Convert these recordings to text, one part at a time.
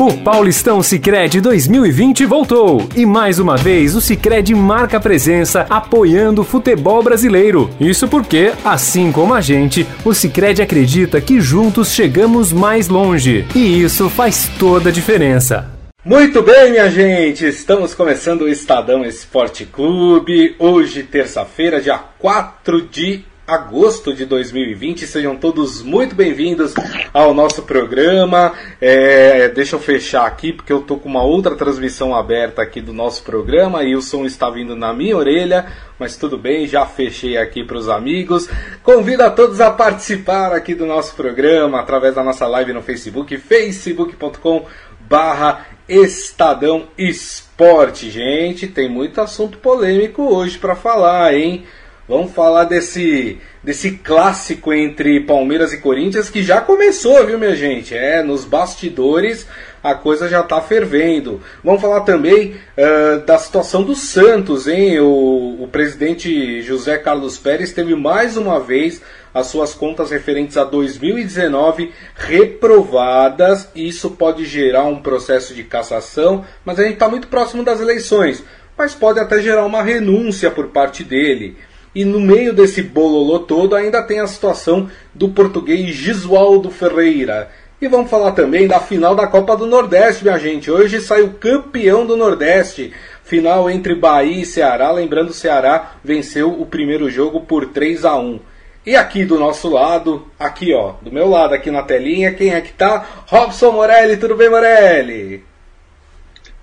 O Paulistão Sicredi 2020 voltou e mais uma vez o Sicredi marca presença apoiando o futebol brasileiro. Isso porque, assim como a gente, o Sicredi acredita que juntos chegamos mais longe e isso faz toda a diferença. Muito bem, minha gente, estamos começando o Estadão Esporte Clube. Hoje, terça-feira, dia 4 de agosto de 2020. Sejam todos muito bem-vindos ao nosso programa. É, deixa eu fechar aqui porque eu tô com uma outra transmissão aberta aqui do nosso programa e o som está vindo na minha orelha, mas tudo bem, já fechei aqui para os amigos. Convido a todos a participar aqui do nosso programa através da nossa live no Facebook, facebook.com barra Estadão Esporte. Gente, tem muito assunto polêmico hoje para falar, hein? Vamos falar desse, desse clássico entre Palmeiras e Corinthians que já começou, viu, minha gente? É, nos bastidores a coisa já está fervendo. Vamos falar também uh, da situação do Santos, hein? O, o presidente José Carlos Pérez teve mais uma vez as suas contas referentes a 2019 reprovadas. Isso pode gerar um processo de cassação, mas a gente está muito próximo das eleições. Mas pode até gerar uma renúncia por parte dele. E no meio desse bololô todo ainda tem a situação do português Gisualdo Ferreira. E vamos falar também da final da Copa do Nordeste, minha gente. Hoje sai o campeão do Nordeste. Final entre Bahia e Ceará. Lembrando, o Ceará venceu o primeiro jogo por 3 a 1 E aqui do nosso lado, aqui ó, do meu lado aqui na telinha, quem é que tá? Robson Morelli, tudo bem, Morelli?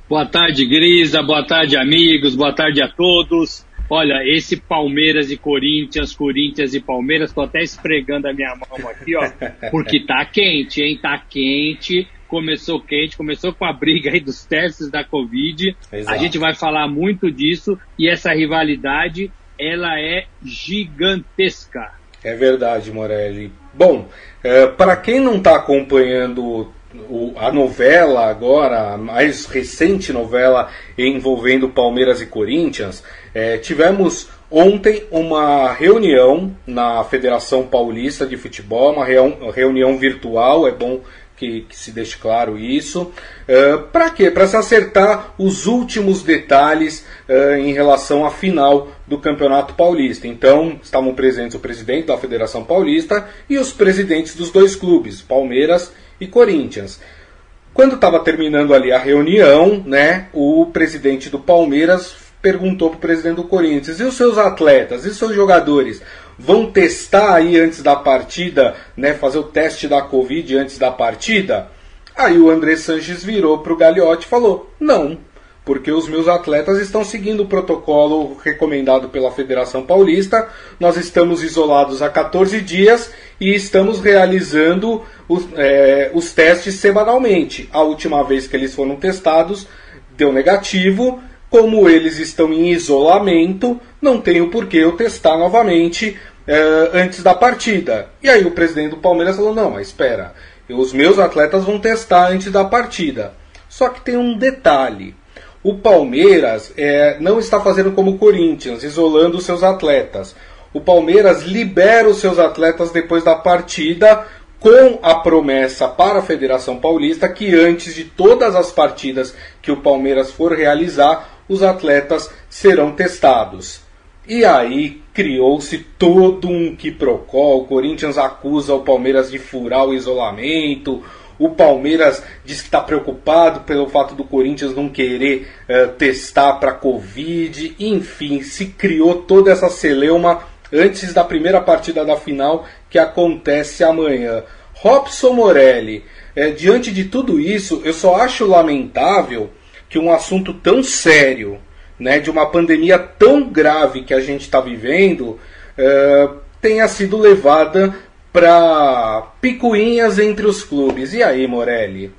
Boa tarde, Grisa. Boa tarde, amigos. Boa tarde a todos. Olha, esse Palmeiras e Corinthians, Corinthians e Palmeiras, tô até esfregando a minha mão aqui, ó, porque tá quente, hein? Tá quente, começou quente, começou com a briga aí dos testes da Covid. Exato. A gente vai falar muito disso e essa rivalidade, ela é gigantesca. É verdade, Morelli. Bom, é, para quem não está acompanhando o, a novela agora, a mais recente novela envolvendo Palmeiras e Corinthians, é, tivemos ontem uma reunião na Federação Paulista de Futebol, uma reunião virtual, é bom que, que, se deixe claro isso. Uh, Para quê? Para se acertar os últimos detalhes uh, em relação à final do Campeonato Paulista. Então, estavam presentes o presidente da Federação Paulista e os presidentes dos dois clubes, Palmeiras e Corinthians. Quando estava terminando ali a reunião, né, o presidente do Palmeiras perguntou para o presidente do Corinthians: e os seus atletas, e os seus jogadores? Vão testar aí antes da partida, né, fazer o teste da Covid antes da partida? Aí o André Sanches virou para o Gagliotti e falou: não, porque os meus atletas estão seguindo o protocolo recomendado pela Federação Paulista. Nós estamos isolados há 14 dias e estamos realizando os, é, os testes semanalmente. A última vez que eles foram testados deu negativo. Como eles estão em isolamento, não tenho por que eu testar novamente é, antes da partida. E aí o presidente do Palmeiras falou: não, mas espera, os meus atletas vão testar antes da partida. Só que tem um detalhe o Palmeiras é, não está fazendo como o Corinthians, isolando os seus atletas. O Palmeiras libera os seus atletas depois da partida com a promessa para a Federação Paulista que antes de todas as partidas que o Palmeiras for realizar, os atletas serão testados. E aí criou-se todo um quiprocó. O Corinthians acusa o Palmeiras de furar o isolamento. O Palmeiras diz que está preocupado pelo fato do Corinthians não querer uh, testar para Covid. Enfim, se criou toda essa celeuma antes da primeira partida da final que acontece amanhã. Robson Morelli, é, diante de tudo isso, eu só acho lamentável que um assunto tão sério, né, de uma pandemia tão grave que a gente está vivendo, é, tenha sido levada para picuinhas entre os clubes. E aí, Morelli?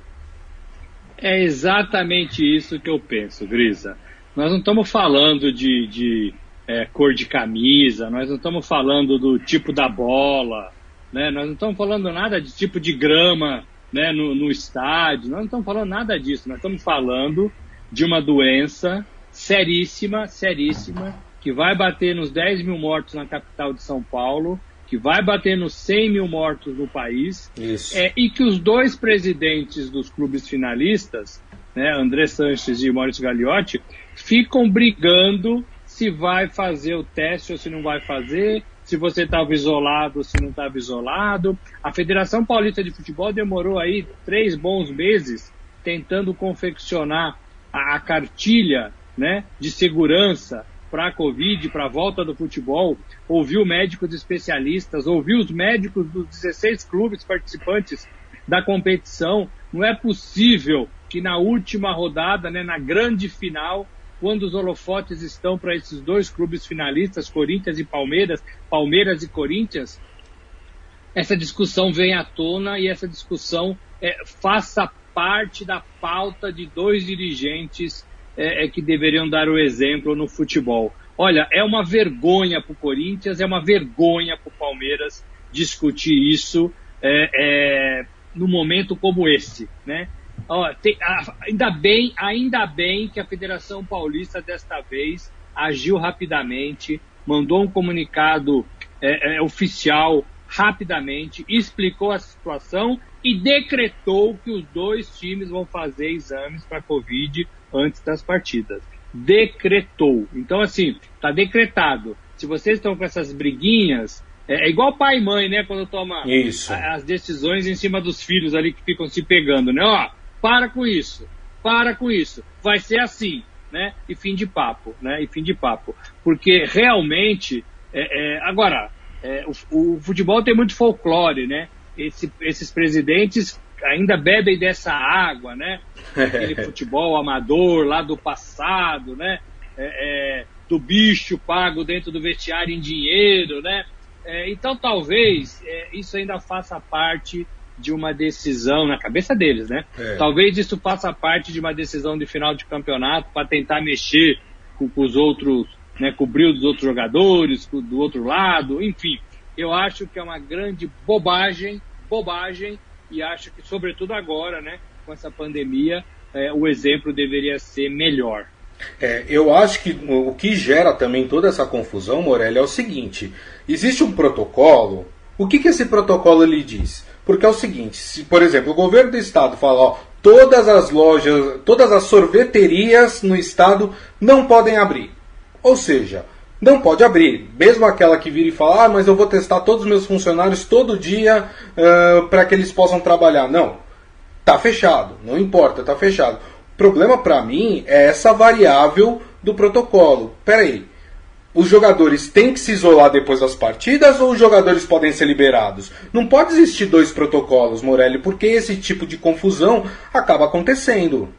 É exatamente isso que eu penso, Grisa. Nós não estamos falando de, de é, cor de camisa, nós não estamos falando do tipo da bola, né? nós não estamos falando nada de tipo de grama né, no, no estádio, nós não estamos falando nada disso, nós estamos falando de uma doença seríssima, seríssima, que vai bater nos 10 mil mortos na capital de São Paulo que vai bater nos 100 mil mortos no país, é, e que os dois presidentes dos clubes finalistas, né, André Sanches e Maurício Gagliotti, ficam brigando se vai fazer o teste ou se não vai fazer, se você estava isolado ou se não estava isolado. A Federação Paulista de Futebol demorou aí três bons meses tentando confeccionar a, a cartilha né, de segurança para a Covid, para a volta do futebol, ouviu médicos especialistas, ouviu os médicos dos 16 clubes participantes da competição. Não é possível que na última rodada, né, na grande final, quando os holofotes estão para esses dois clubes finalistas, Corinthians e Palmeiras, Palmeiras e Corinthians, essa discussão venha à tona e essa discussão é, faça parte da pauta de dois dirigentes é, é, que deveriam dar o exemplo no futebol. Olha, é uma vergonha para o Corinthians, é uma vergonha para o Palmeiras discutir isso é, é, no momento como esse, né? Ó, tem, ainda bem, ainda bem que a Federação Paulista desta vez agiu rapidamente, mandou um comunicado é, é, oficial rapidamente, explicou a situação e decretou que os dois times vão fazer exames para Covid antes das partidas. Decretou. Então, assim, está decretado. Se vocês estão com essas briguinhas, é, é, igual pai e mãe, né? Quando toma isso. as decisões em cima dos filhos ali que ficam se pegando, né? Ó, para com isso, para com isso. Vai ser assim, né? E fim de papo, né? E fim de papo. Porque realmente, é, é, agora, é, o, o, futebol tem muito folclore, né? Esse, esses presidentes ainda bebem dessa água, né? Aquele futebol amador lá do passado, né? É, é, do bicho pago dentro do vestiário em dinheiro, né? É, então talvez é, isso ainda faça parte de uma decisão na cabeça deles, né? É. Talvez isso faça parte de uma decisão de final de campeonato para tentar mexer com, com, os outros, né? Com o brilho dos outros jogadores, com, do outro lado, enfim. Eu acho que é uma grande bobagem, bobagem e acho que, sobretudo agora, né, com essa pandemia, é, o exemplo deveria ser melhor. É, eu acho que o que gera também toda essa confusão, Morelli, é o seguinte: existe um protocolo. O que, que esse protocolo lhe diz? Porque é o seguinte: se, por exemplo, o governo do estado fala, ó, todas as lojas, todas as sorveterias no estado não podem abrir. Ou seja, não pode abrir. Mesmo aquela que vira e fala, ah, mas eu vou testar todos os meus funcionários todo dia uh, para que eles possam trabalhar. Não. Tá fechado. Não importa, tá fechado. O problema para mim é essa variável do protocolo. Peraí. Os jogadores têm que se isolar depois das partidas ou os jogadores podem ser liberados? Não pode existir dois protocolos, Morelli, porque esse tipo de confusão acaba acontecendo.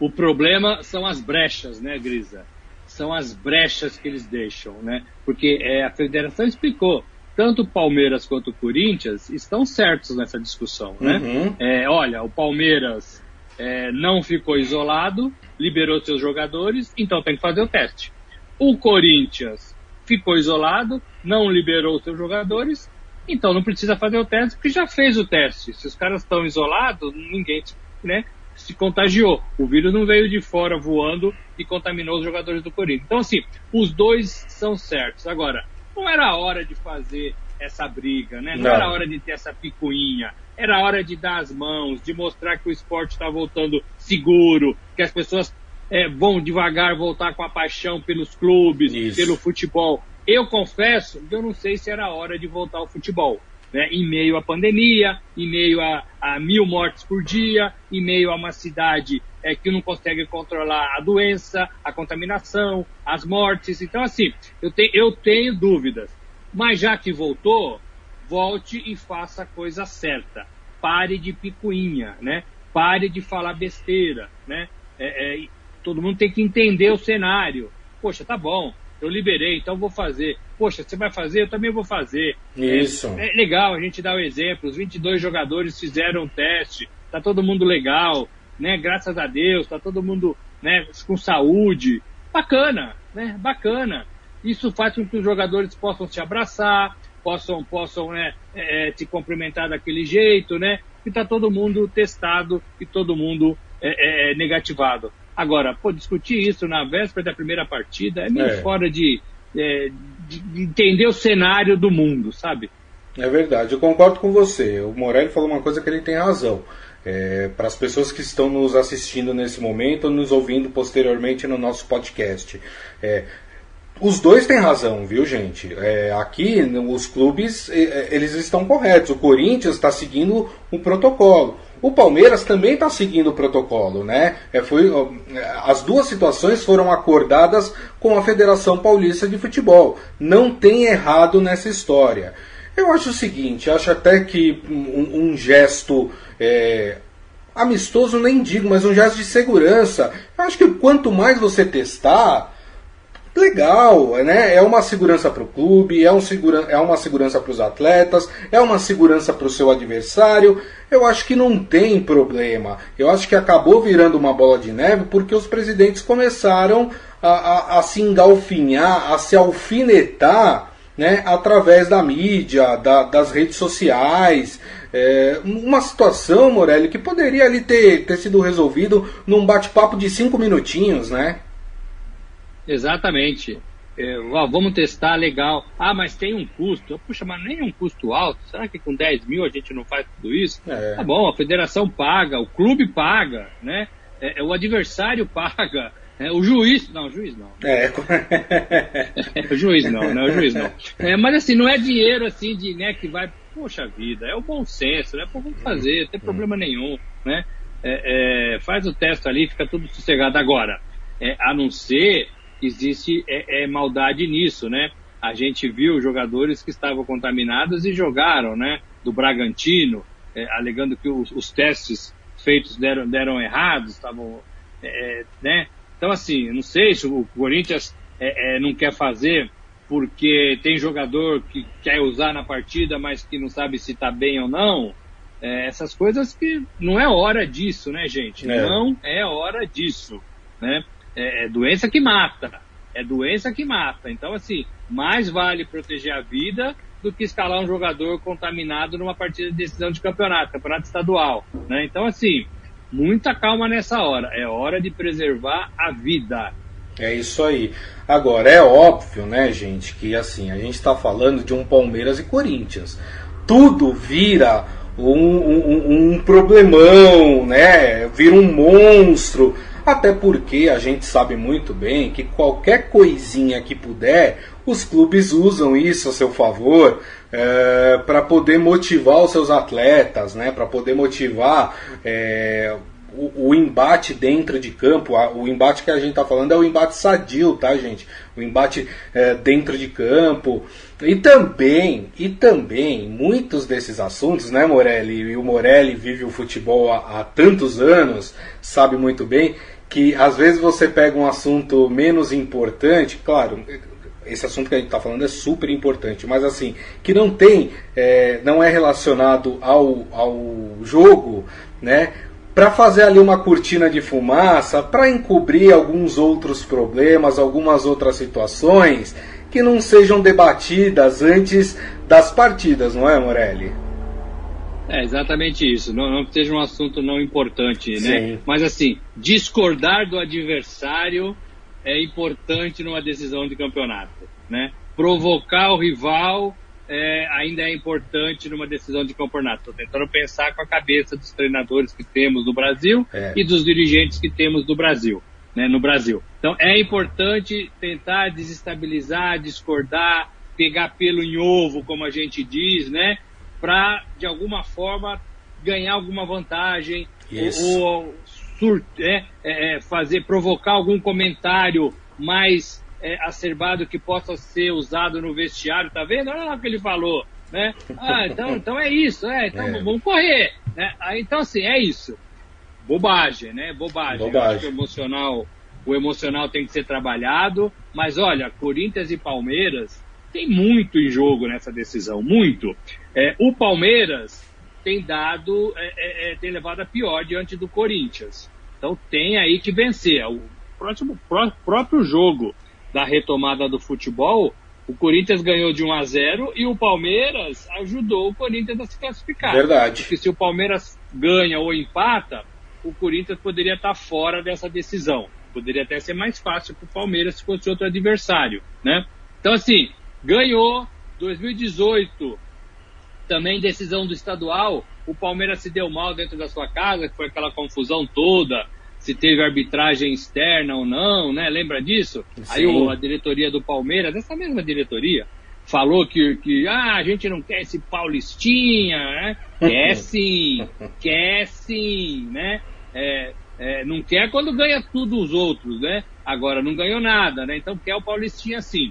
O problema são as brechas, né, Grisa? São as brechas que eles deixam, né? Porque é, a federação explicou, tanto o Palmeiras quanto o Corinthians estão certos nessa discussão, né? Uhum. É, olha, o Palmeiras é, não ficou isolado, liberou seus jogadores, então tem que fazer o teste. O Corinthians ficou isolado, não liberou seus jogadores, então não precisa fazer o teste porque já fez o teste. Se os caras estão isolados, ninguém né, se contagiou. O vírus não veio de fora voando e contaminou os jogadores do Corinthians. Então, assim, os dois são certos. Agora, não era hora de fazer essa briga, né? Não, não. era hora de ter essa picuinha. Era hora de dar as mãos, de mostrar que o esporte está voltando seguro, que as pessoas é, vão devagar voltar com a paixão pelos clubes, Isso. pelo futebol. Eu confesso que eu não sei se era hora de voltar ao futebol né, em meio à pandemia, em meio a, a, mil mortes por dia, em meio a uma cidade é, que não consegue controlar a doença, a contaminação, as mortes. Então, assim, eu, te, eu tenho dúvidas. Mas já que voltou, volte e faça a coisa certa. Pare de picuinha, né? Pare de falar besteira, né? É, é, todo mundo tem que entender o cenário. Poxa, tá bom, eu liberei, então vou fazer. Poxa, você vai fazer, eu também vou fazer. Isso. É, é legal a gente dar o um exemplo. Os 22 jogadores fizeram um teste, tá todo mundo legal, né? Graças a Deus, tá todo mundo né, com saúde. Bacana, né? Bacana. Isso faz com que os jogadores possam se abraçar, possam, possam né, é, se cumprimentar daquele jeito, né? E tá todo mundo testado e todo mundo é, é, negativado. Agora, pô, discutir isso na véspera da primeira partida é meio é. fora de, é, de entender o cenário do mundo, sabe? É verdade, eu concordo com você. O Morelli falou uma coisa que ele tem razão. É, para as pessoas que estão nos assistindo nesse momento ou nos ouvindo posteriormente no nosso podcast. É, os dois têm razão, viu, gente? É, aqui, os clubes, é, é, eles estão corretos. O Corinthians está seguindo o protocolo. O Palmeiras também está seguindo o protocolo, né? É, foi, as duas situações foram acordadas com a Federação Paulista de Futebol. Não tem errado nessa história. Eu acho o seguinte, acho até que um, um gesto é, amistoso nem digo, mas um gesto de segurança. Eu acho que quanto mais você testar, legal, né? É uma segurança para o clube, é, um segura, é uma segurança para os atletas, é uma segurança para o seu adversário. Eu acho que não tem problema. Eu acho que acabou virando uma bola de neve porque os presidentes começaram a, a, a se engalfinhar, a se alfinetar né, através da mídia, da, das redes sociais. É, uma situação, Morelli, que poderia ali ter, ter sido resolvido num bate-papo de cinco minutinhos, né? Exatamente. É, ó, vamos testar, legal. Ah, mas tem um custo. Puxa, mas nem um custo alto. Será que com 10 mil a gente não faz tudo isso? É. Tá bom, a federação paga, o clube paga, né? É, é o adversário paga. É, o juiz, não, o juiz não. É. o juiz não, né? O juiz não. É, mas assim, não é dinheiro assim de, né, que vai, poxa vida, é o bom senso, né? Pô, vamos fazer, não tem problema nenhum, né? É, faz o teste ali, fica tudo sossegado. Agora, a não ser existe é, é, maldade nisso, né? A gente viu jogadores que estavam contaminados e jogaram, né? Do Bragantino, é, alegando que os, os, testes feitos deram, deram errados, estavam, né? Então, assim, não sei se o Corinthians é, é, não quer fazer porque tem jogador que quer usar na partida, mas que não sabe se está bem ou não. É, essas coisas que não é hora disso, né, gente? É. Não é hora disso, né? É, é, doença que mata. É doença que mata. Então, assim, mais vale proteger a vida do que escalar um jogador contaminado numa partida de decisão de campeonato, campeonato estadual, né? Então, assim, muita calma nessa hora. É hora de preservar a vida. É isso aí. Agora, é óbvio, né, gente, que assim, a gente está falando de um Palmeiras e Corinthians. Tudo vira um, um, um problemão, né? Vira um monstro. Até porque a gente sabe muito bem que qualquer coisinha que puder, os clubes usam isso a seu favor é, para poder motivar os seus atletas, né? para poder motivar é, o, o, embate dentro de campo. O embate que a gente está falando é o embate sadio, tá, gente? O embate é, dentro de campo. E também, e também, muitos desses assuntos, né, Morelli? E o Morelli vive o futebol há, há tantos anos, sabe muito bem que às vezes você pega um assunto menos importante, claro, esse assunto que a gente está falando é super importante, mas assim, que não tem, é, não é relacionado ao, ao jogo, né? Para fazer ali uma cortina de fumaça, para encobrir alguns outros problemas, algumas outras situações que não sejam debatidas antes das partidas, não é, Morelli? É exatamente isso. Não, não seja um assunto não importante, né? Sim. Mas assim, discordar do adversário é importante numa decisão de campeonato, né? Provocar o rival é, ainda é importante numa decisão de campeonato. Estou tentando pensar com a cabeça dos treinadores que temos no Brasil é. e dos dirigentes que temos no Brasil, né, no Brasil. Então é importante tentar desestabilizar, discordar, pegar pelo em ovo, como a gente diz, né? Para de alguma forma ganhar alguma vantagem ou, ou sur, é, é, é, fazer provocar algum comentário mais é, acerbado que possa ser usado no vestiário, tá vendo? Olha o que ele falou, né? Ah, então, então é isso, é, então é. vamos correr, né? Ah, então assim, é isso. Bobagem, né? Bobagem. Bobagem. o emocional, o emocional tem que ser trabalhado, mas olha, Corinthians e Palmeiras tem muito em jogo nessa decisão, muito. É, o Palmeiras tem dado, é, é, é tem levado a pior diante do Corinthians. Então tem aí que vencer. O próximo, pró, próprio jogo da retomada do futebol, o Corinthians ganhou de 1 a 0 e o Palmeiras ajudou o Corinthians a se classificar. Verdade. Porque se o Palmeiras ganha ou empata, o Corinthians poderia estar fora dessa decisão. Poderia até ser mais fácil para o Palmeiras se fosse outro adversário, né? Então, assim, Ganhou 2018, também decisão do estadual. O Palmeiras se deu mal dentro da sua casa, que foi aquela confusão toda, se teve arbitragem externa ou não, né? Lembra disso? Sim. Aí a diretoria do Palmeiras, essa mesma diretoria, falou que, que ah, a gente não quer esse Paulistinha, né? Quer sim, quer sim, né? É, é, não quer quando ganha tudo os outros, né? Agora não ganhou nada, né? Então quer o Paulistinha sim.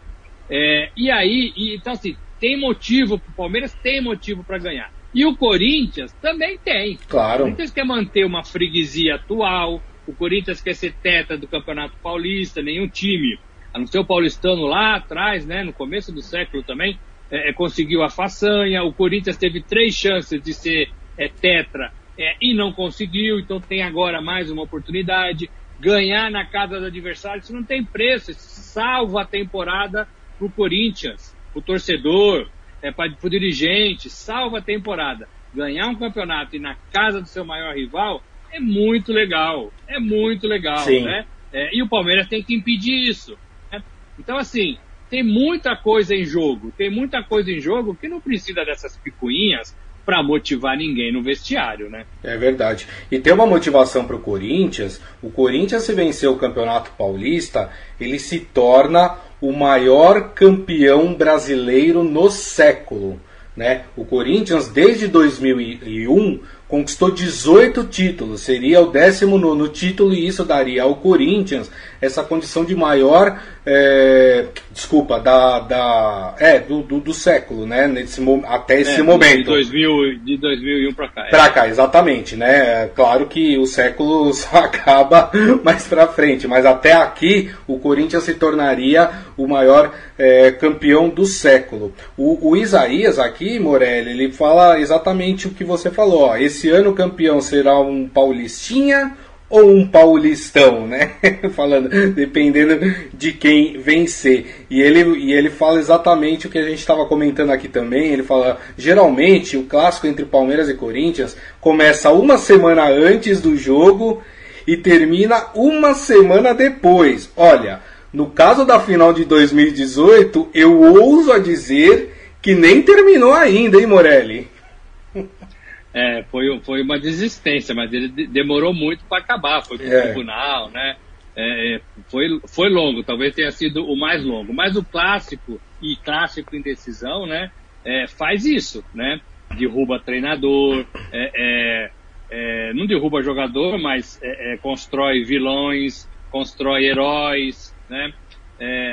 É, e aí, e, então assim, tem motivo, o Palmeiras tem motivo para ganhar. E o Corinthians também tem. Claro. O Corinthians quer manter uma freguesia atual, o Corinthians quer ser teta do Campeonato Paulista, nenhum time, a não ser o paulistano lá atrás, né, no começo do século também, é, é, conseguiu a façanha. O Corinthians teve três chances de ser é, tetra é, e não conseguiu, então tem agora mais uma oportunidade. Ganhar na casa do adversário, isso não tem preço, isso salva a temporada para o Corinthians, para o torcedor, é, para o dirigente, salva a temporada. Ganhar um campeonato e na casa do seu maior rival é muito legal, é muito legal, Sim. né? É, e o Palmeiras tem que impedir isso. Né? Então, assim, tem muita coisa em jogo, tem muita coisa em jogo que não precisa dessas picuinhas para motivar ninguém no vestiário, né? É verdade. E tem uma motivação para o Corinthians. O Corinthians, se vencer o Campeonato Paulista, ele se torna o maior campeão brasileiro no século. Né? O Corinthians, desde 2001, conquistou 18 títulos, seria o 19 título e isso daria ao Corinthians essa condição de maior, é, desculpa, da, da é, do, do, do, século, né, nesse, até esse é, momento. De, 2000, de 2001 para cá. É. Para cá, exatamente, né, é claro que o século só acaba mais para frente, mas até aqui o Corinthians se tornaria o maior é, campeão do século. O, o, Isaías aqui, Morelli, ele fala exatamente o que você falou, ó, esse ano o campeão será um paulistinha ou um paulistão, né? Falando, dependendo de quem vencer. E ele, e ele fala exatamente o que a gente estava comentando aqui também. Ele fala, geralmente o clássico entre Palmeiras e Corinthians começa uma semana antes do jogo e termina uma semana depois. Olha, no caso da final de 2018, eu ouso a dizer que nem terminou ainda, hein, Morelli? É, foi, foi uma desistência, mas ele demorou muito para acabar, foi para o é. tribunal, né? É, é, foi, foi longo, talvez tenha sido o mais longo. Mas o clássico e clássico em decisão, né? É, faz isso, né? Derruba treinador, é, é, é não derruba jogador, mas constrói vilões, constrói heróis, né?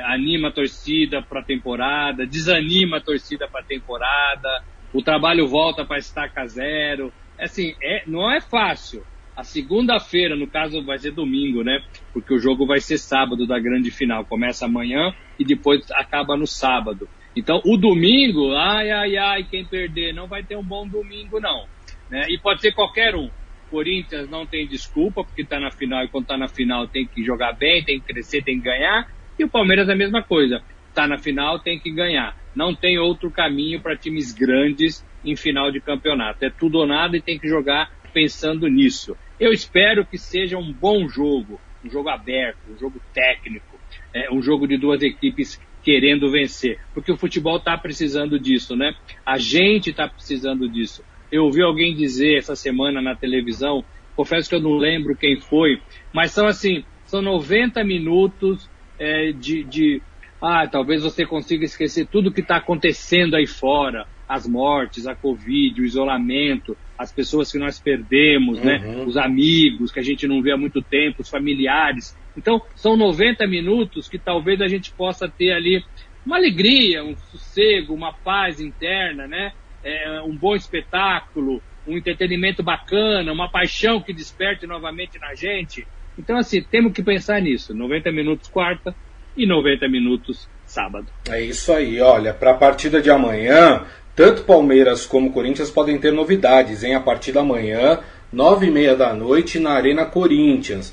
anima a torcida para a temporada, desanima a torcida para a temporada o trabalho volta para estaca zero. Assim, é, não é fácil. A segunda-feira, no caso, vai ser domingo, né? Porque o jogo vai ser sábado da grande final. Começa amanhã e depois acaba no sábado. Então, o domingo, ai, ai, ai, quem perder não vai ter um bom domingo, não. Né? E pode ser qualquer um. Corinthians não tem desculpa, porque está na final e quando está na final tem que jogar bem, tem que crescer, tem que ganhar. E o Palmeiras é a mesma coisa. Está na final, tem que ganhar. Não tem outro caminho para times grandes em final de campeonato. É tudo ou nada e tem que jogar pensando nisso. Eu espero que seja um bom jogo, um jogo aberto, um jogo técnico, é, um jogo de duas equipes querendo vencer, porque o futebol está precisando disso, né? A gente está precisando disso. Eu ouvi alguém dizer essa semana na televisão, confesso que eu não lembro quem foi, mas são assim, são 90 minutos é, de, de ah, talvez você consiga esquecer tudo que está acontecendo aí fora, as mortes, a Covid, o isolamento, as pessoas que nós perdemos, né? uhum. né? Os amigos que a gente não vê há muito tempo, os familiares. Então, são 90 minutos que talvez a gente possa ter ali uma alegria, um sossego, uma paz interna, né? É, um bom espetáculo, um entretenimento bacana, uma paixão que desperte novamente na gente. Então, assim, temos que pensar nisso. 90 minutos quarta, e 90 minutos sábado. É isso aí, olha, para a partida de amanhã, tanto Palmeiras como Corinthians podem ter novidades, em a partir da manhã, nove e meia da noite, na Arena Corinthians.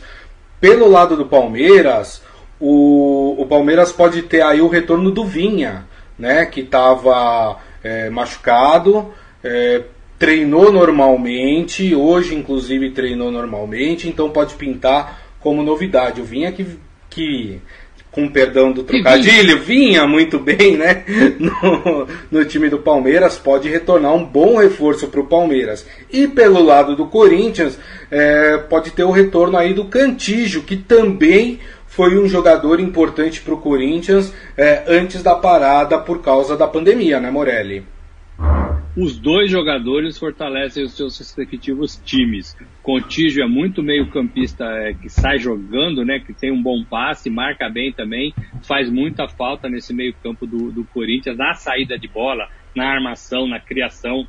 Pelo lado do Palmeiras, o, o Palmeiras pode ter aí o retorno do Vinha, né, que estava é, machucado, é, treinou normalmente, hoje inclusive treinou normalmente, então pode pintar como novidade. O Vinha que, que com perdão do trocadilho, vinha muito bem né, no, no time do Palmeiras, pode retornar um bom reforço para o Palmeiras. E pelo lado do Corinthians, é, pode ter o retorno aí do Cantígio, que também foi um jogador importante para o Corinthians é, antes da parada por causa da pandemia, né, Morelli? os dois jogadores fortalecem os seus respectivos times. Contígio é muito meio campista é, que sai jogando, né, que tem um bom passe, marca bem também, faz muita falta nesse meio campo do, do Corinthians, na saída de bola, na armação, na criação.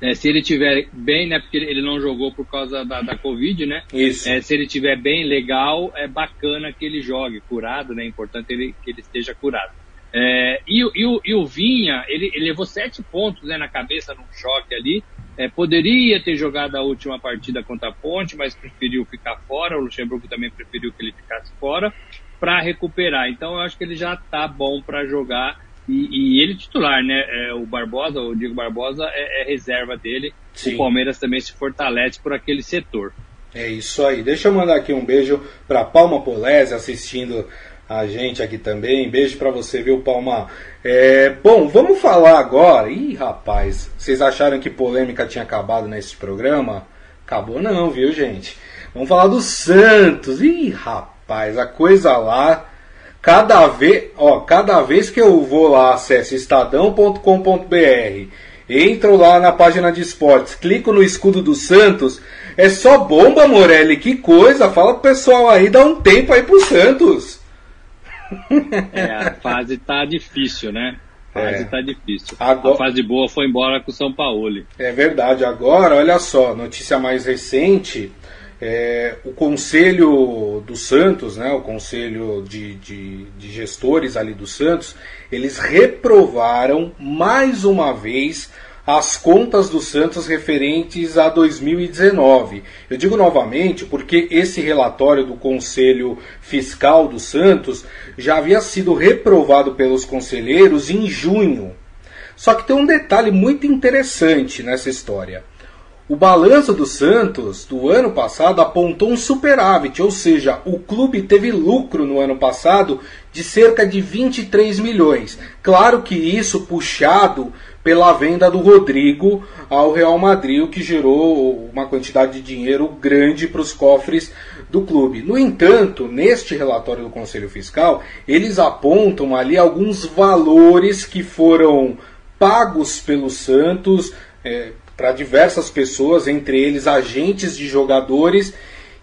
É, se ele tiver bem, né, porque ele não jogou por causa da, da Covid, né? Isso. É, se ele tiver bem, legal, é bacana que ele jogue curado, né? É importante ele, que ele esteja curado. É, e, e, o, e, o, Vinha, ele, ele, levou sete pontos né, na cabeça num choque ali. É, poderia ter jogado a última partida contra a Ponte, mas preferiu ficar fora. O Luxemburgo também preferiu que ele ficasse fora para recuperar. Então eu acho que ele já está bom para jogar. E, e, ele titular, né? É, o Barbosa, o Diego Barbosa é, é reserva dele. Sim. O Palmeiras também se fortalece por aquele setor. É isso aí. Deixa eu mandar aqui um beijo para Palma Polese assistindo a gente aqui também. Beijo para você, viu, Palma? É, bom, vamos falar agora. Ih, rapaz, vocês acharam que polêmica tinha acabado nesse programa? Acabou não, viu, gente? Vamos falar do Santos. Ih, rapaz, a coisa lá. Cada vez, ó, cada vez que eu vou lá, acesso estadão.com.br, entro lá na página de esportes, clico no escudo do Santos, é só bomba, Morelli, que coisa. Fala pro pessoal aí, dá um tempo aí pro Santos. É, a fase tá difícil, né? A fase é. tá difícil. Agora... A fase boa foi embora com o São Paulo. É verdade. Agora, olha só, notícia mais recente. É, o Conselho do Santos, né, o Conselho de, de, de, Gestores ali do Santos, eles reprovaram mais uma vez as contas do Santos referentes a 2019. Eu digo novamente porque esse relatório do Conselho Fiscal do Santos já havia sido reprovado pelos conselheiros em junho. Só que tem um detalhe muito interessante nessa história. O balanço do Santos do ano passado apontou um superávit, ou seja, o clube teve lucro no ano passado de cerca de 23 milhões. Claro que isso puxado pela venda do Rodrigo ao Real Madrid, o que gerou uma quantidade de dinheiro grande para os cofres do clube. No entanto, neste relatório do Conselho Fiscal, eles apontam ali alguns valores que foram pagos pelo Santos é, para diversas pessoas, entre eles agentes de jogadores,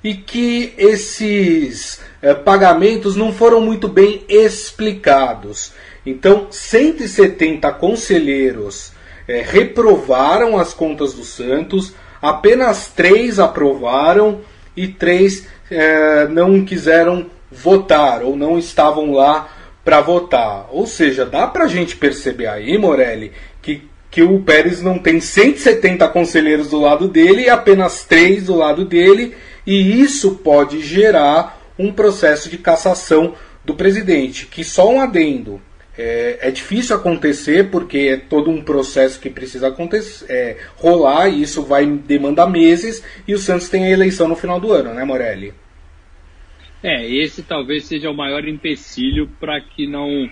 e que esses é, pagamentos não foram muito bem explicados. Então, 170 conselheiros é, reprovaram as contas do Santos, apenas três aprovaram e três é, não quiseram votar ou não estavam lá para votar. Ou seja, dá para a gente perceber aí, Morelli, que, que o Pérez não tem 170 conselheiros do lado dele e apenas três do lado dele, e isso pode gerar um processo de cassação do presidente. Que só um adendo. É, é, difícil acontecer porque é todo um processo que precisa acontecer, é, rolar e isso vai demandar meses e o Santos tem a eleição no final do ano, né, Morelli? É, esse talvez seja o maior empecilho para que não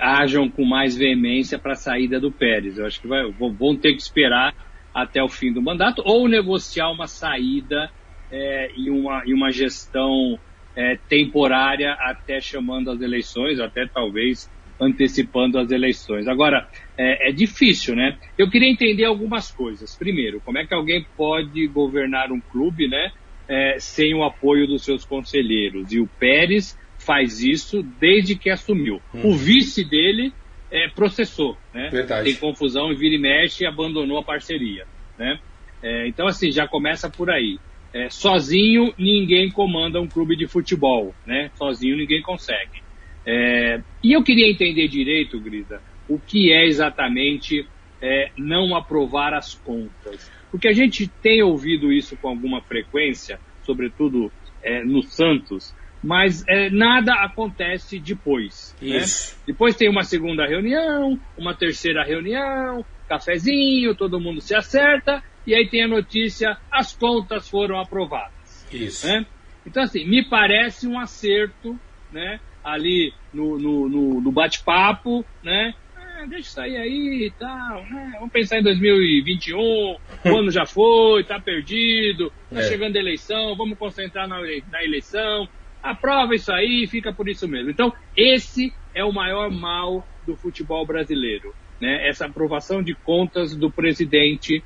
hajam com mais veemência para a saída do Pérez. Eu acho que vai, vão ter que esperar até o fim do mandato ou negociar uma saída é, e, uma, e uma gestão é, temporária até chamando as eleições, até talvez antecipando as eleições. Agora, é, é, difícil, né? Eu queria entender algumas coisas. Primeiro, como é que alguém pode governar um clube, né, é, sem o apoio dos seus conselheiros? E o Pérez faz isso desde que assumiu. Hum. O vice dele é, processou, né? Verdade. Tem confusão e vira e mexe e abandonou a parceria, né? É, então, assim, já começa por aí. É, sozinho, ninguém comanda um clube de futebol, né? Sozinho, ninguém consegue. É, e eu queria entender direito, Grisa, o que é exatamente é, não aprovar as contas. Porque a gente tem ouvido isso com alguma frequência, sobretudo é, no Santos, mas é, nada acontece depois. Né? Isso. Né? Depois tem uma segunda reunião, uma terceira reunião, cafezinho, todo mundo se acerta, e aí tem a notícia, as contas foram aprovadas. Isso. Né? Então, assim, me parece um acerto, né? ali no, no, no, no bate-papo, né? Ah, deixa isso aí aí e tal, né? Vamos pensar em 2021, o ano já foi, tá perdido, tá é. chegando a eleição, vamos concentrar na, na eleição, aprova isso aí, fica por isso mesmo. Então, esse é o maior mal do futebol brasileiro, né? Essa aprovação de contas do presidente,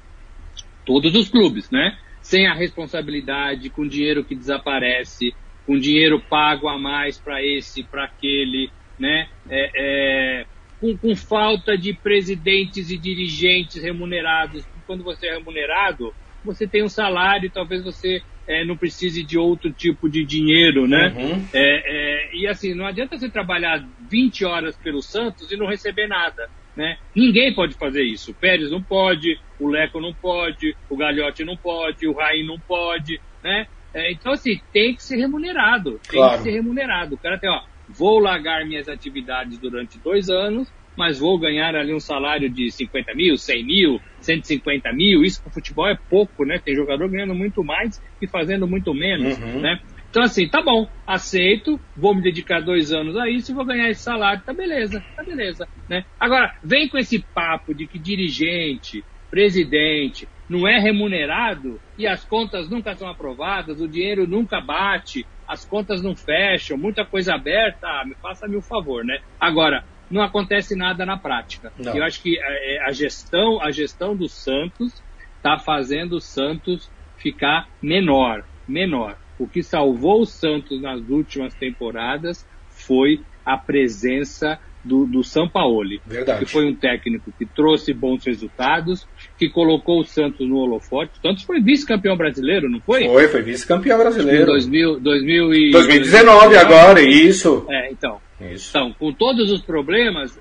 todos os clubes, né? Sem a responsabilidade, com dinheiro que desaparece, com dinheiro pago a mais para esse, para aquele, né? É, é, com, com falta de presidentes e dirigentes remunerados. Quando você é remunerado, você tem um salário e talvez você é, não precise de outro tipo de dinheiro, né? Uhum. É, é, e assim, não adianta você trabalhar 20 horas pelo Santos e não receber nada, né? Ninguém pode fazer isso. O Pérez não pode, o Leco não pode, o Galhote não pode, o Raí não pode, né? É, então, assim, tem que ser remunerado. Tem claro. que ser remunerado. O cara tem, ó, vou largar minhas atividades durante dois anos, mas vou ganhar ali um salário de 50 mil, 100 mil, 150 mil. Isso para o futebol é pouco, né? Tem jogador ganhando muito mais e fazendo muito menos, uhum. né? Então, assim, tá bom, aceito, vou me dedicar dois anos a isso e vou ganhar esse salário, tá beleza, tá beleza, né? Agora, vem com esse papo de que dirigente, presidente, não é remunerado e as contas nunca são aprovadas, o dinheiro nunca bate, as contas não fecham, muita coisa aberta, ah, me faça-me o favor, né? Agora, não acontece nada na prática. Não. Eu acho que a, é, a, gestão, a gestão do Santos está fazendo o Santos ficar menor, menor. O que salvou o Santos nas últimas temporadas foi a presença do, do Sampaoli, Verdade. que foi um técnico que trouxe bons resultados, que colocou o Santos no holofote. O Santos foi vice-campeão brasileiro, não foi? Foi, foi vice-campeão brasileiro. Em 2000, 2000 e... 2019 agora, isso. É, então. Isso. Então, com todos os problemas,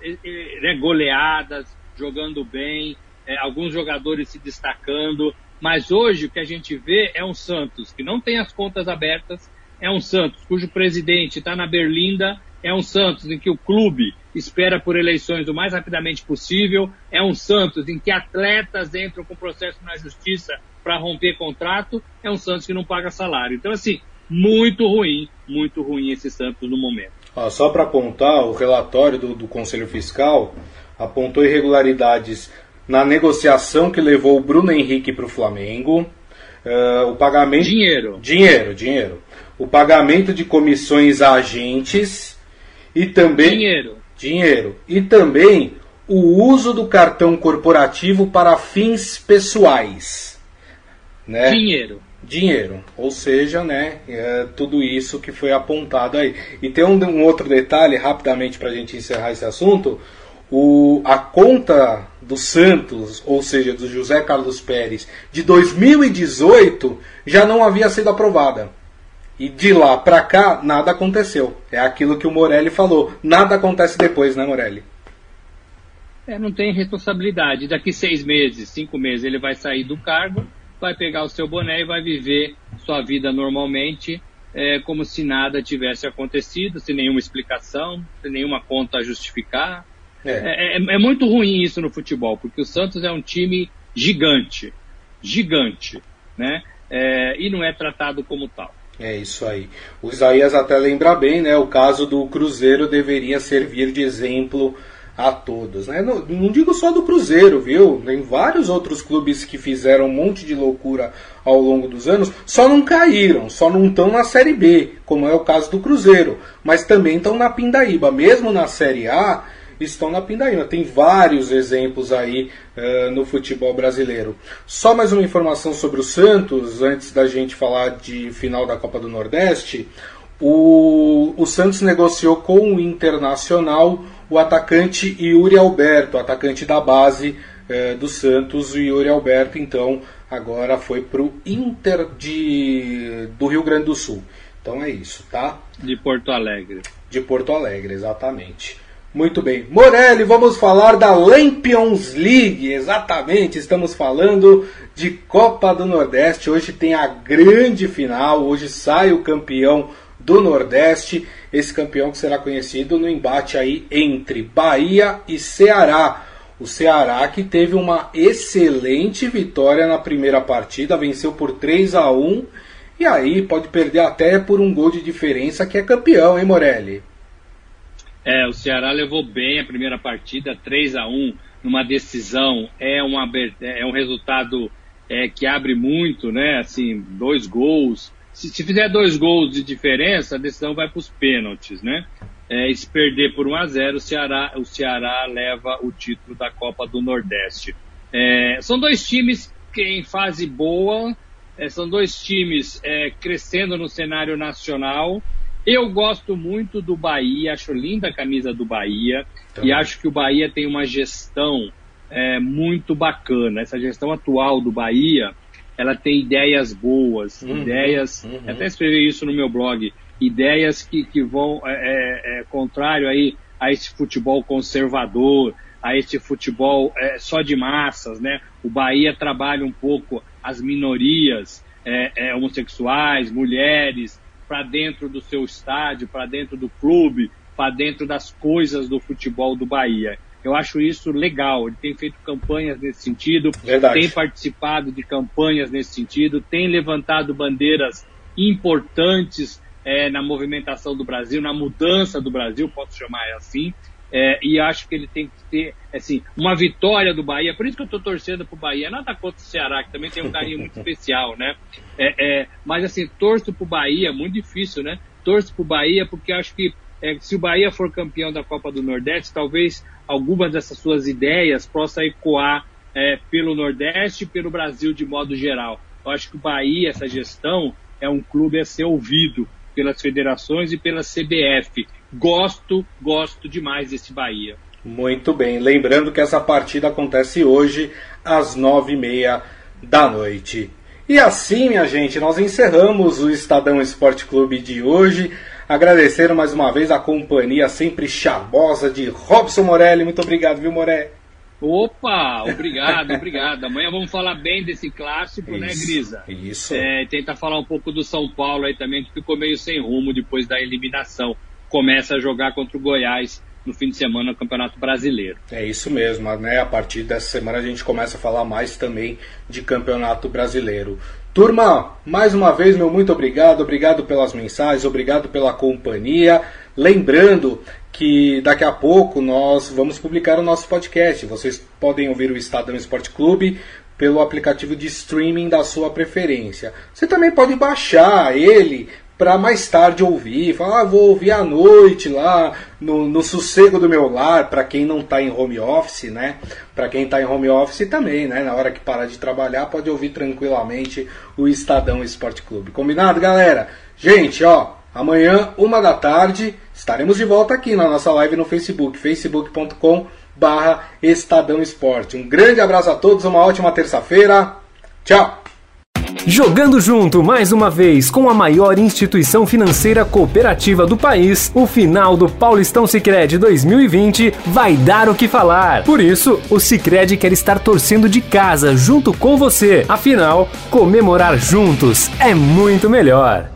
né, goleadas, jogando bem, é, alguns jogadores se destacando, mas hoje o que a gente vê é um Santos que não tem as contas abertas, é um Santos cujo presidente está na Berlinda, é um Santos em que o clube espera por eleições o mais rapidamente possível, é um Santos em que atletas entram com processo na justiça para romper contrato, é um Santos que não paga salário. Então, assim, muito ruim, muito ruim esse Santos no momento. Ah, só para apontar, o relatório do, do Conselho Fiscal apontou irregularidades na negociação que levou o Bruno Henrique para o Flamengo, uh, o pagamento dinheiro, dinheiro, dinheiro, o pagamento de comissões a agentes e também dinheiro, dinheiro. E também o uso do cartão corporativo para fins pessoais, né? Dinheiro dinheiro. Ou seja, né, é tudo isso que foi apontado aí. E tem um, um outro detalhe, rapidamente, para a gente encerrar esse assunto. O, a conta do Santos, ou seja, do José Carlos Pérez, de 2018 já não havia sido aprovada. E de lá para cá, nada aconteceu. É aquilo que o Morelli falou. Nada acontece depois, né, Morelli? É, não tem responsabilidade. Daqui seis meses, cinco meses, ele vai sair do cargo vai pegar o seu boné e vai viver sua vida normalmente, é, como se nada tivesse acontecido, sem nenhuma explicação, sem nenhuma conta a justificar. É. É, é, é muito ruim isso no futebol, porque o Santos é um time gigante, gigante, né? É, e não é tratado como tal. É isso aí. O Isaías até lembra bem, né? O caso do Cruzeiro deveria servir de exemplo a todos. Né? Não, não, digo só do Cruzeiro, viu? Tem vários outros clubes que fizeram um monte de loucura ao longo dos anos, só não caíram, só não estão na Série B, como é o caso do Cruzeiro, mas também estão na Pindaíba. Mesmo na Série A, estão na Pindaíba. Tem vários exemplos aí uh, no futebol brasileiro. Só mais uma informação sobre o Santos, antes da gente falar de final da Copa do Nordeste. O, o Santos negociou com o Internacional o atacante Yuri Alberto, atacante da base eh, do Santos. O Yuri Alberto, então, agora foi para o Inter de, do Rio Grande do Sul. Então é isso, tá? De Porto Alegre. De Porto Alegre, exatamente. Muito bem. Morelli, vamos falar da Lampions League. Exatamente, estamos falando de Copa do Nordeste. Hoje tem a grande final. Hoje sai o campeão do Nordeste. Esse campeão que será conhecido no embate aí entre Bahia e Ceará. O Ceará que teve uma excelente vitória na primeira partida, venceu por 3 a 1 e aí pode perder até por um gol de diferença que é campeão, hein, Morelli? É, o Ceará levou bem a primeira partida, 3 a 1 numa decisão. É, uma, é um resultado é, que abre muito, né? Assim, dois gols. Se, se fizer dois gols de diferença, a decisão vai para os pênaltis, né? É, e se perder por 1 a 0 o Ceará, o Ceará leva o título da Copa do Nordeste. É, são dois times que em fase boa, é, são dois times é, crescendo no cenário nacional. Eu gosto muito do Bahia, acho linda a camisa do Bahia e acho que o Bahia tem uma gestão é, muito bacana. Essa gestão atual do Bahia, ela tem ideias boas, uhum, ideias, uhum. até escrevi isso no meu blog, ideias que, que vão é, é, é, contrário aí a esse futebol conservador, a esse futebol é, só de massas, né? O Bahia trabalha um pouco as minorias é, é, homossexuais, mulheres, para dentro do seu estádio, para dentro do clube, para dentro das coisas do futebol do Bahia. Eu acho isso legal. Ele tem feito campanhas nesse sentido, Verdade. tem participado de campanhas nesse sentido, tem levantado bandeiras importantes é, na movimentação do Brasil, na mudança do Brasil, posso chamar assim. É, e acho que ele tem que ter, assim, uma vitória do Bahia. Por isso que eu estou torcendo para o Bahia. Nada contra o Ceará, que também tem um carinho muito especial, né? É, é, mas, assim, torço para o Bahia, muito difícil, né? Torço para o Bahia porque acho que é, se o Bahia for campeão da Copa do Nordeste, talvez algumas dessas suas ideias possam ecoar é, pelo Nordeste e pelo Brasil de modo geral. Eu acho que o Bahia, essa gestão, é um clube a ser ouvido pelas federações e pela CBF. Gosto, gosto demais desse Bahia. Muito bem. Lembrando que essa partida acontece hoje às nove e meia da noite. E assim, minha gente, nós encerramos o Estadão Esporte Clube de hoje. Agradecer mais uma vez a companhia sempre charmosa de Robson Morelli. Muito obrigado, viu, Moré? Opa, obrigado, obrigado. Amanhã vamos falar bem desse clássico, né, isso, né, Grisa? Isso. É, tentar falar um pouco do São Paulo aí também, que ficou meio sem rumo depois da eliminação. Começa a jogar contra o Goiás no fim de semana no Campeonato Brasileiro. É isso mesmo, né? A partir dessa semana a gente começa a falar mais também de Campeonato Brasileiro. Turma, mais uma vez, meu muito obrigado, obrigado pelas mensagens, obrigado pela companhia. Lembrando que daqui a pouco nós vamos publicar o nosso podcast. Vocês podem ouvir o Estadão Esporte Clube pelo aplicativo de streaming da sua preferência. Você também pode baixar ele para mais tarde ouvir, falar, ah, vou ouvir à noite lá no, no sossego do meu lar, para quem não está em home office, né? Para quem está em home office também, né? Na hora que parar de trabalhar, pode ouvir tranquilamente o Estadão Esporte Clube. Combinado, galera? Gente, ó, amanhã, uma da tarde, estaremos de volta aqui na nossa live no Facebook, facebook.com barra Estadão Esporte. Um grande abraço a todos, uma ótima terça-feira. Tchau! Jogando junto mais uma vez com a maior instituição financeira cooperativa do país, o final do Paulistão Sicredi 2020 vai dar o que falar. Por isso, o Sicredi quer estar torcendo de casa junto com você. Afinal, comemorar juntos é muito melhor.